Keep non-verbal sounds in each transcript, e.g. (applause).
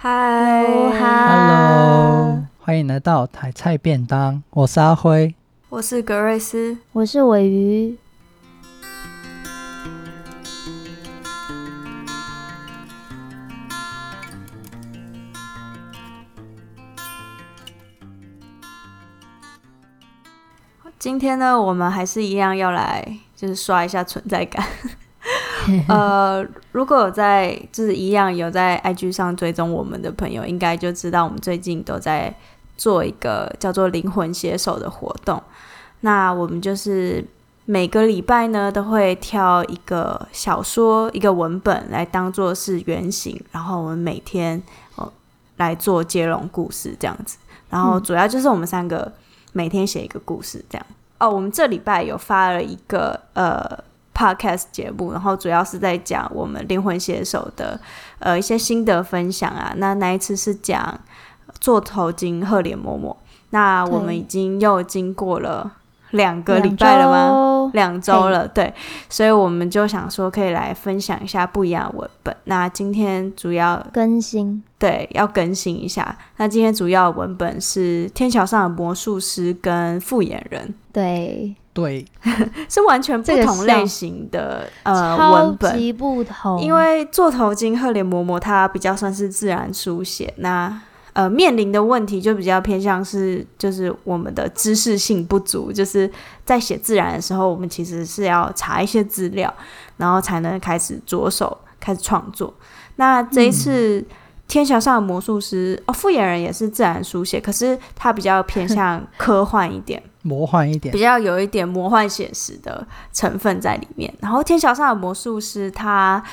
Hi，Hello，欢迎来到台菜便当。我是阿辉，我是格瑞斯，我是尾鱼。今天呢，我们还是一样要来，就是刷一下存在感。(laughs) 呃，如果有在就是一样有在 IG 上追踪我们的朋友，应该就知道我们最近都在做一个叫做“灵魂写手”的活动。那我们就是每个礼拜呢，都会挑一个小说、一个文本来当做是原型，然后我们每天哦来做接龙故事这样子。然后主要就是我们三个每天写一个故事这样。哦，我们这礼拜有发了一个呃。Podcast 节目，然后主要是在讲我们灵魂写手的呃一些心得分享啊。那那一次是讲做头巾赫脸嬷嬷。那我们已经又经过了两个礼拜了吗？两周了，对。所以我们就想说，可以来分享一下不一样的文本。那今天主要更新，对，要更新一下。那今天主要的文本是《天桥上的魔术师》跟《复眼人》，对。对，(laughs) 是完全不同类型的、这个、呃文本，不同。因为座头鲸赫连嬷嬷它比较算是自然书写，那呃面临的问题就比较偏向是，就是我们的知识性不足，就是在写自然的时候，我们其实是要查一些资料，然后才能开始着手开始创作。那这一次。嗯天桥上的魔术师哦，复眼人也是自然书写，可是它比较偏向科幻一点，(laughs) 魔幻一点，比较有一点魔幻写实的成分在里面。然后天桥上的魔术师他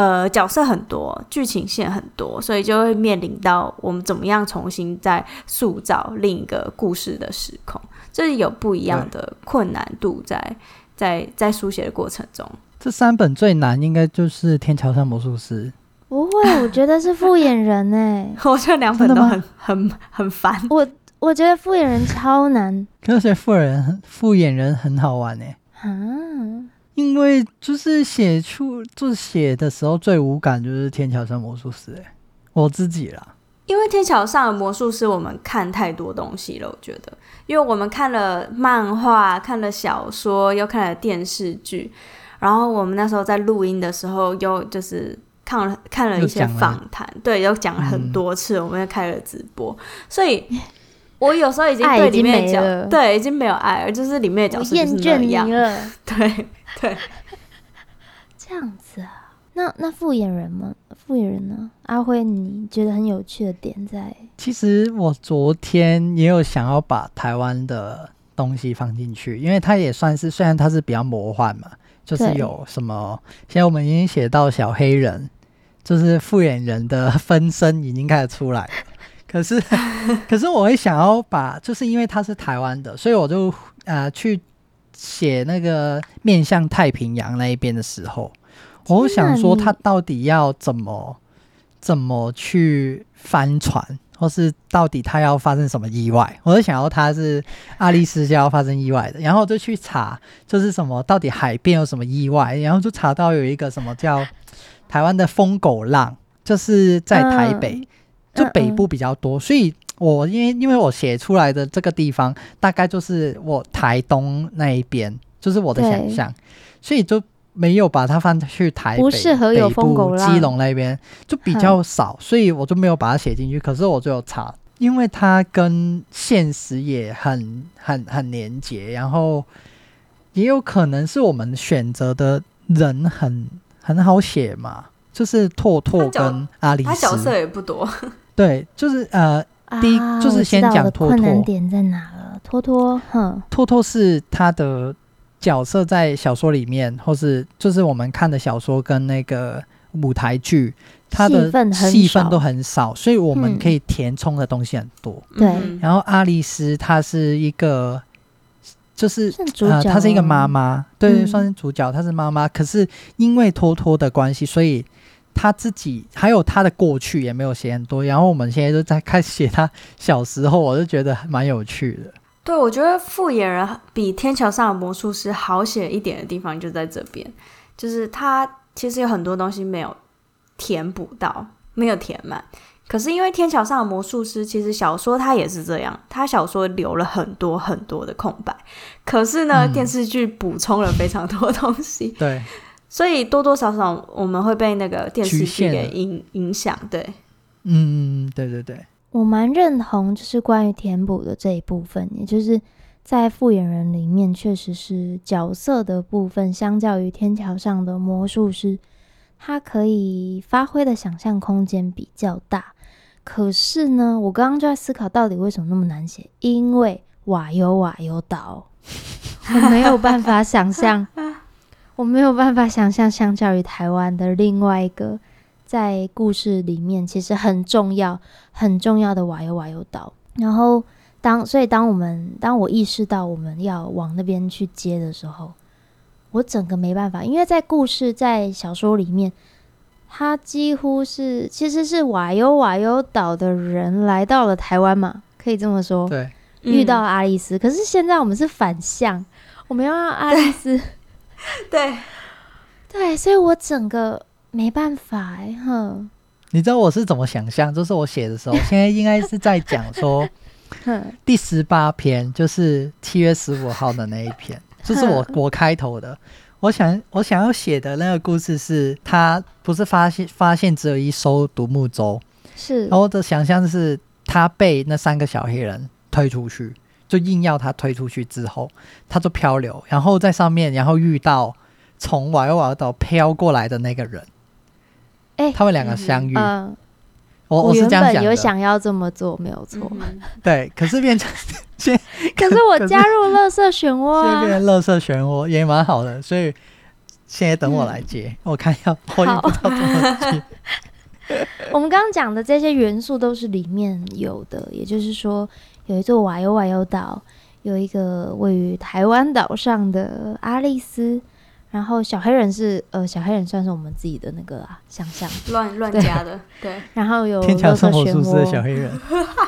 呃角色很多，剧情线很多，所以就会面临到我们怎么样重新再塑造另一个故事的时空，这是有不一样的困难度在在在书写的过程中。这三本最难应该就是天桥上魔术师。不会，我觉得是复眼人哎，(laughs) 我觉得两本都很很很烦。我我觉得复眼人超难，可是复眼人复眼人很好玩哎啊，因为就是写出就是写的时候最无感就是天桥上魔术师哎，我自己啦，因为天桥上的魔术师我们看太多东西了，我觉得，因为我们看了漫画，看了小说，又看了电视剧，然后我们那时候在录音的时候又就是。看了看了一些访谈，对，又讲了很多次，嗯、我们又开了直播，所以我有时候已经对里面的角，对，已经没有爱了，就是里面的角色就是那样。了，(laughs) 对对，这样子啊？那那复眼人吗？复眼人呢？阿辉，你觉得很有趣的点在？其实我昨天也有想要把台湾的东西放进去，因为它也算是，虽然它是比较魔幻嘛，就是有什么，现在我们已经写到小黑人。就是复眼人的分身已经开始出来，可是 (laughs) 可是我会想要把，就是因为他是台湾的，所以我就呃去写那个面向太平洋那一边的时候，我想说他到底要怎么怎么去翻船，或是到底他要发生什么意外，我就想要他是爱丽丝就要发生意外的，然后就去查，就是什么到底海边有什么意外，然后就查到有一个什么叫。台湾的疯狗浪就是在台北，嗯、就北部比较多，嗯、所以我因为因为我写出来的这个地方大概就是我台东那一边，就是我的想象，所以就没有把它放去台北，不适合有疯狗浪，基隆那边就比较少，所以我就没有把它写进去。可是我就有查，因为它跟现实也很很很连结，然后也有可能是我们选择的人很。很好写嘛，就是拓拓跟阿里斯，他角色也不多。(laughs) 对，就是呃，啊、第一就是先讲托托。困难点在哪了？托托，哼，托托是他的角色在小说里面，或是就是我们看的小说跟那个舞台剧，他的戏份都很少，所以我们可以填充的东西很多。对、嗯，然后阿丽丝她是一个。就是呃，她是一个妈妈，对，算是主角。她是妈妈，可是因为托托的关系，所以她自己还有他的过去也没有写很多。然后我们现在就在开始写他小时候，我就觉得蛮有趣的。对，我觉得复眼人比天桥上的魔术师好写一点的地方就在这边，就是他其实有很多东西没有填补到，没有填满。可是因为天桥上的魔术师，其实小说它也是这样，他小说留了很多很多的空白，可是呢，嗯、电视剧补充了非常多东西。对，所以多多少少我们会被那个电视剧给影影响。对，嗯，对对对，我蛮认同，就是关于填补的这一部分，也就是在复演人里面，确实是角色的部分，相较于天桥上的魔术师，他可以发挥的想象空间比较大。可是呢，我刚刚就在思考，到底为什么那么难写？因为瓦尤瓦尤岛，我没有办法想象，我没有办法想象，相较于台湾的另外一个在故事里面其实很重要、很重要的瓦尤瓦尤岛。然后当所以当我们当我意识到我们要往那边去接的时候，我整个没办法，因为在故事在小说里面。他几乎是，其实是瓦尤瓦尤岛的人来到了台湾嘛，可以这么说。对，遇到阿丽丝。可是现在我们是反向，我们要让阿丽丝。(laughs) 对，对，所以我整个没办法哎，哼。你知道我是怎么想象？就是我写的时候，现在应该是在讲说，(laughs) 第十八篇就是七月十五号的那一篇，(laughs) 就是我我开头的。我想，我想要写的那个故事是，他不是发现发现只有一艘独木舟，是，然后我的想象是，他被那三个小黑人推出去，就硬要他推出去之后，他就漂流，然后在上面，然后遇到从瓦尤瓦尤岛飘过来的那个人，哎、欸，他们两个相遇。我我是这样想，有想要这么做，没有错。嗯、对，可是变成现，可是我加入垃圾漩涡、啊，现在变成垃圾漩涡也蛮好的，所以现在等我来接，嗯、我看要我也不知道怎么接。(laughs) 我们刚刚讲的这些元素都是里面有的，也就是说，有一座瓦尤瓦尤岛，有一个位于台湾岛上的阿丽丝。然后小黑人是呃，小黑人算是我们自己的那个啊，想象乱乱加的，(laughs) 对。对然后有天桥上魔术师的小黑人，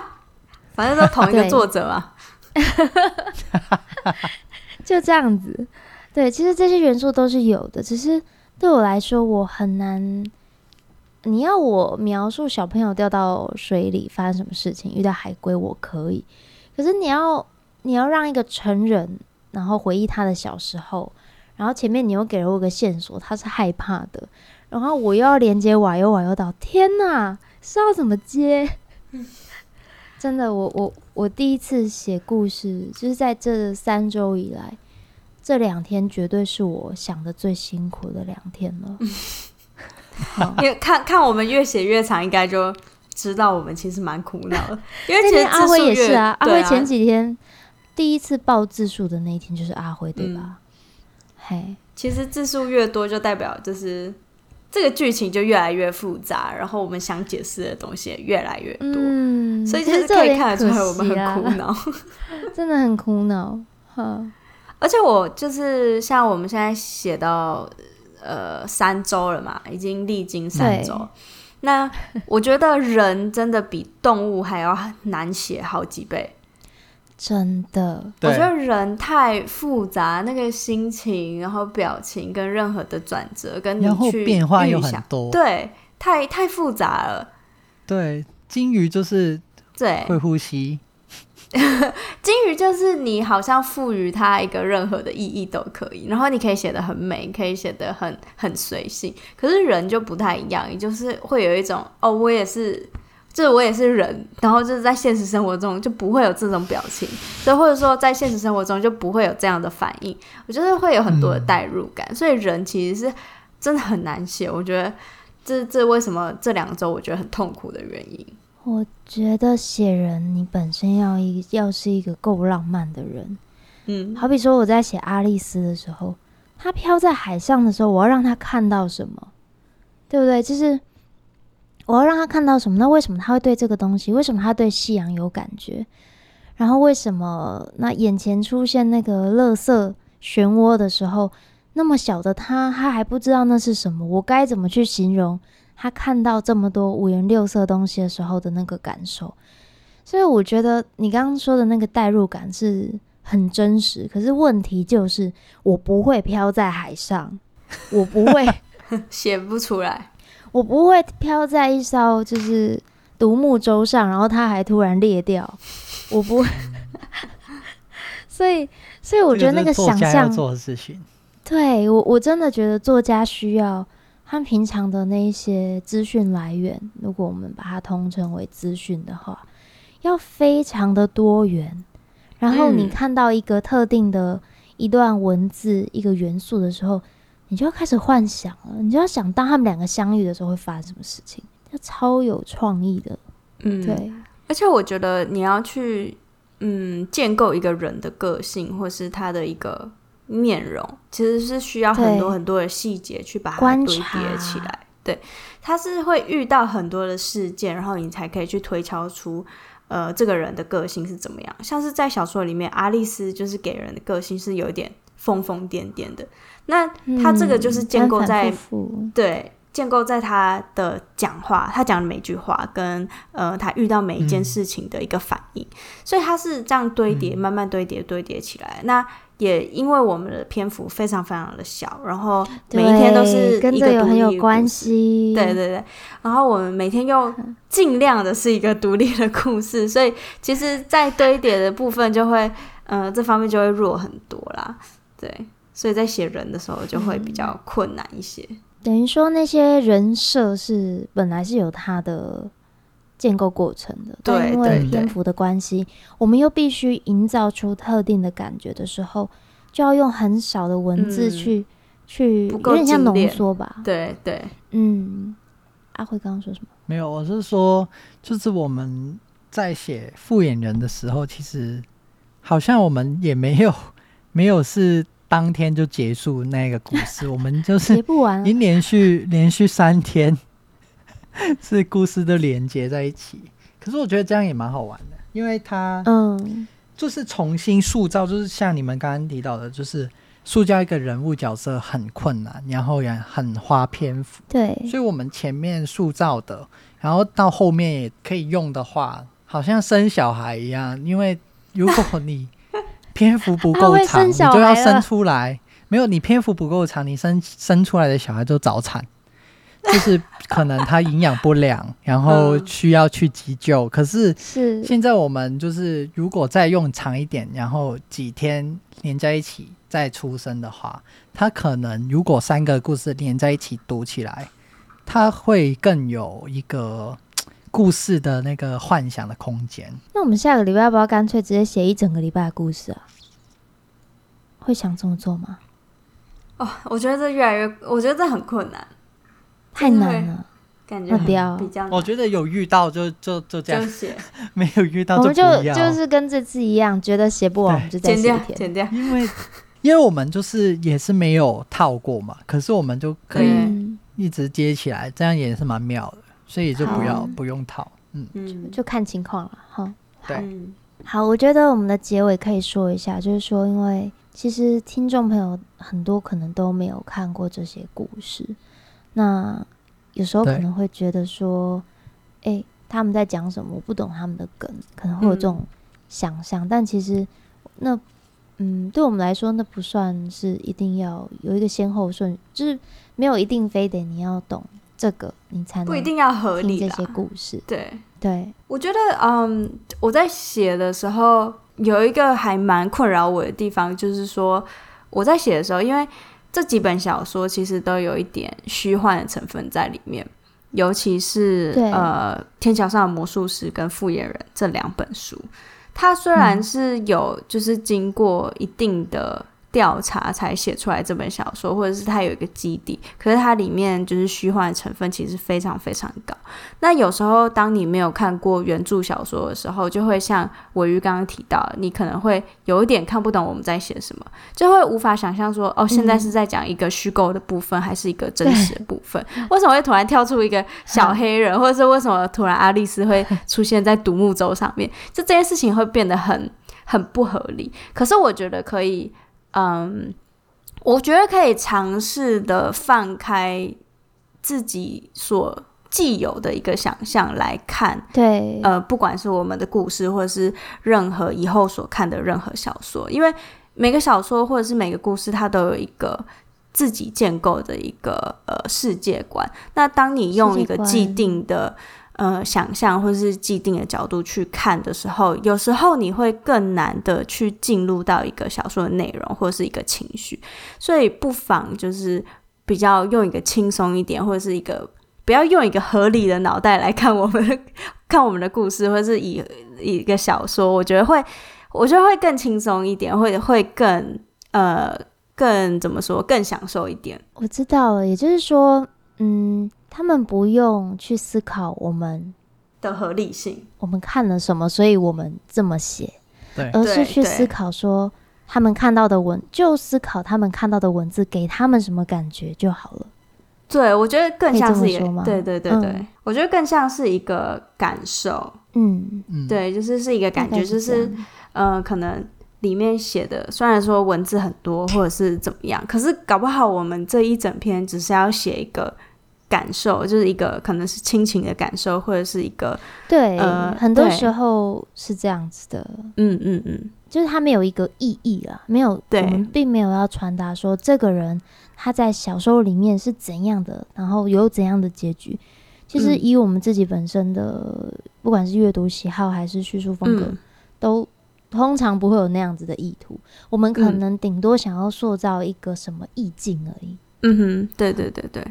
(laughs) 反正都同一个作者啊。(laughs) 就这样子，对，其实这些元素都是有的，只是对我来说，我很难。你要我描述小朋友掉到水里发生什么事情，遇到海龟，我可以。可是你要你要让一个成人，然后回忆他的小时候。然后前面你又给了我个线索，他是害怕的。然后我又要连接瓦尤瓦尤岛，天哪，是要怎么接？(laughs) 真的，我我我第一次写故事，就是在这三周以来，这两天绝对是我想的最辛苦的两天了。(laughs) 因为看看我们越写越长，应该就知道我们其实蛮苦恼的。(laughs) 因为其实阿辉也是啊，阿辉前几天第一次报字数的那一天就是阿辉，对吧？嗯嘿，其实字数越多，就代表就是这个剧情就越来越复杂，然后我们想解释的东西也越来越多，嗯，所以其实可以看得出来我们很苦恼，(laughs) 真的很苦恼。哈，而且我就是像我们现在写到呃三周了嘛，已经历经三周，那我觉得人真的比动物还要难写好几倍。真的，我觉得人太复杂，那个心情，然后表情跟任何的转折，跟你去变化有很多，对，太太复杂了。对，金鱼就是对。会呼吸，(laughs) 鲸鱼就是你好像赋予它一个任何的意义都可以，然后你可以写的很美，可以写的很很随性。可是人就不太一样，也就是会有一种哦，我也是。就是我也是人，然后就是在现实生活中就不会有这种表情，所以或者说在现实生活中就不会有这样的反应。我觉得会有很多的代入感，嗯、所以人其实是真的很难写。我觉得这这为什么这两周我觉得很痛苦的原因。我觉得写人，你本身要一要是一个够浪漫的人，嗯，好比说我在写阿丽丝的时候，她飘在海上的时候，我要让她看到什么，对不对？就是。我要让她看到什么？那为什么她会对这个东西？为什么她对夕阳有感觉？然后为什么那眼前出现那个垃圾漩涡的时候，那么小的她，她还不知道那是什么？我该怎么去形容他看到这么多五颜六色东西的时候的那个感受？所以我觉得你刚刚说的那个代入感是很真实。可是问题就是，我不会飘在海上，我不会 (laughs) 写不出来。我不会飘在一艘就是独木舟上，然后它还突然裂掉，我不会。(laughs) 所以，所以我觉得那个想象做的事情，对我我真的觉得作家需要他平常的那一些资讯来源，如果我们把它通称为资讯的话，要非常的多元。然后你看到一个特定的一段文字、一个元素的时候，你就要开始幻想了，你就要想当他们两个相遇的时候会发生什么事情，要超有创意的。嗯，对。而且我觉得你要去。嗯，建构一个人的个性，或是他的一个面容，其实是需要很多很多的细节去把它堆叠起来。对，他是会遇到很多的事件，然后你才可以去推敲出，呃，这个人的个性是怎么样。像是在小说里面，阿丽丝就是给人的个性是有点疯疯癫癫的。那他这个就是建构在、对。建构在他的讲话，他讲的每句话跟呃，他遇到每一件事情的一个反应，嗯、所以他是这样堆叠，慢慢堆叠，堆叠起来。嗯、那也因为我们的篇幅非常非常的小，然后每一天都是一个很有关系。对对对，然后我们每天又尽量的是一个独立的故事，所以其实，在堆叠的部分就会，呃，这方面就会弱很多啦。对，所以在写人的时候就会比较困难一些。嗯等于说那些人设是本来是有它的建构过程的，对，但因为篇幅的关系，我们又必须营造出特定的感觉的时候，就要用很少的文字去、嗯、去，有点像浓缩吧？对对，嗯。阿辉刚刚说什么？没有，我是说，就是我们在写复眼人的时候，其实好像我们也没有没有是。当天就结束那个故事，(laughs) 我们就是已经连续连续三天是故事都连接在一起。可是我觉得这样也蛮好玩的，因为它嗯，就是重新塑造，就是像你们刚刚提到的，就是塑造一个人物角色很困难，然后也很花篇幅。对，所以我们前面塑造的，然后到后面也可以用的话，好像生小孩一样，因为如果你。篇幅不够长，你就要生出来。没有，你篇幅不够长，你生生出来的小孩都早产，就是可能他营养不良，然后需要去急救。(laughs) 可是现在我们就是，如果再用长一点，然后几天连在一起再出生的话，他可能如果三个故事连在一起读起来，他会更有一个。故事的那个幻想的空间。那我们下个礼拜要不要干脆直接写一整个礼拜的故事啊？会想这么做吗？哦，我觉得这越来越，我觉得这很困难，太难了，感觉比较比较。我觉得有遇到就就就这样写，(laughs) 没有遇到就不要。我们就就是跟这次一样，觉得写不完就再写一天。剪掉，剪掉。因为因为我们就是也是没有套过嘛，可是我们就可以一直接起来，这样也是蛮妙的。所以就不要不用套，嗯，就，就看情况了哈。对，好，我觉得我们的结尾可以说一下，就是说，因为其实听众朋友很多可能都没有看过这些故事，那有时候可能会觉得说，哎、欸，他们在讲什么？我不懂他们的梗，可能会有这种想象、嗯。但其实那，嗯，对我们来说，那不算是一定要有一个先后顺，就是没有一定非得你要懂。这个你才能不一定要合理这些故事。对对，我觉得，嗯，我在写的时候有一个还蛮困扰我的地方，就是说我在写的时候，因为这几本小说其实都有一点虚幻的成分在里面，尤其是呃《天桥上的魔术师》跟《复眼人》这两本书，它虽然是有就是经过一定的。调查才写出来这本小说，或者是它有一个基底，可是它里面就是虚幻的成分其实非常非常高。那有时候当你没有看过原著小说的时候，就会像玮瑜刚刚提到，你可能会有一点看不懂我们在写什么，就会无法想象说，哦，现在是在讲一个虚构的部分，还是一个真实的部分？(laughs) 为什么会突然跳出一个小黑人，或者是为什么突然阿丽丝会出现在独木舟上面？就这件事情会变得很很不合理。可是我觉得可以。嗯，我觉得可以尝试的放开自己所既有的一个想象来看，对，呃，不管是我们的故事，或者是任何以后所看的任何小说，因为每个小说或者是每个故事，它都有一个自己建构的一个呃世界观。那当你用一个既定的呃想象或是既定的角度去看的时候，有时候你会更难的去进入到一个小说的内容或是一个情绪，所以不妨就是比较用一个轻松一点，或者是一个不要用一个合理的脑袋来看我们 (laughs) 看我们的故事，或是以以一个小说，我觉得会我觉得会更轻松一点，会会更呃更怎么说更享受一点。我知道了，也就是说，嗯。他们不用去思考我们的合理性，我们看了什么，所以我们这么写，对，而是去思考说他们看到的文，就思考他们看到的文字给他们什么感觉就好了。对，我觉得更像是一个，对对对对，嗯、我觉得更像是一个感受，嗯。嗯，对，就是是一个感觉，是就是呃，可能里面写的虽然说文字很多或者是怎么样，可是搞不好我们这一整篇只是要写一个。感受就是一个可能是亲情的感受，或者是一个对，呃，很多时候是这样子的。嗯嗯嗯，就是他没有一个意义了，没有，对，我们并没有要传达说这个人他在小说里面是怎样的，然后有怎样的结局。其实以我们自己本身的，嗯、不管是阅读喜好还是叙述风格，嗯、都通常不会有那样子的意图。我们可能顶多想要塑造一个什么意境而已。嗯哼，对对对对。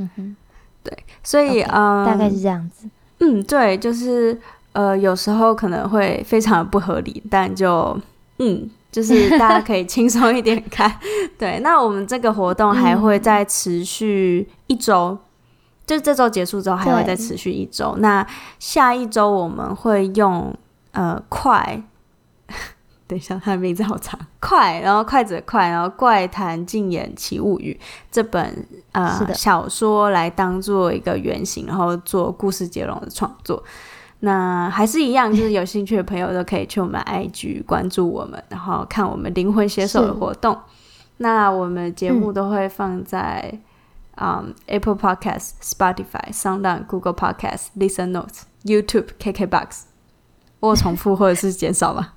嗯哼，对，所以 Okay, 嗯，大概是这样子。嗯，对，就是呃，有时候可能会非常的不合理，但就嗯，就是大家可以轻松一点看。(laughs) 对，那我们这个活动还会再持续一周，嗯、就这周结束之后还会再持续一周。那下一周我们会用呃快。等一下，他的名字好长，快，然后筷子的快，然后《怪谈禁演奇物语》这本呃小说来当做一个原型，然后做故事接龙的创作。那还是一样，就是有兴趣的朋友都可以去我们 IG (laughs) 关注我们，然后看我们灵魂写手的活动。那我们节目都会放在、嗯嗯、Apple Podcast、Spotify、SoundOn、Google Podcast、Listen Notes、YouTube、KKBox。我重复或者是减少吗？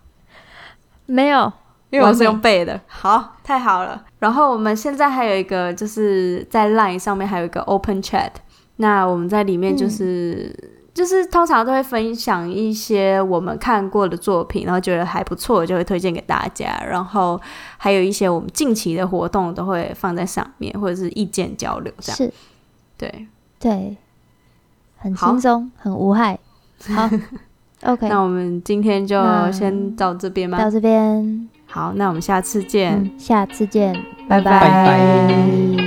没有，因为我是用背的。好，太好了。然后我们现在还有一个，就是在 Line 上面还有一个 Open Chat。那我们在里面就是、嗯、就是通常都会分享一些我们看过的作品，然后觉得还不错，就会推荐给大家。然后还有一些我们近期的活动都会放在上面，或者是意见交流这样。是，对对，很轻松，很无害。好。(laughs) OK，那我们今天就先到这边吧。到这边，好，那我们下次见。嗯，下次见，拜拜。拜拜。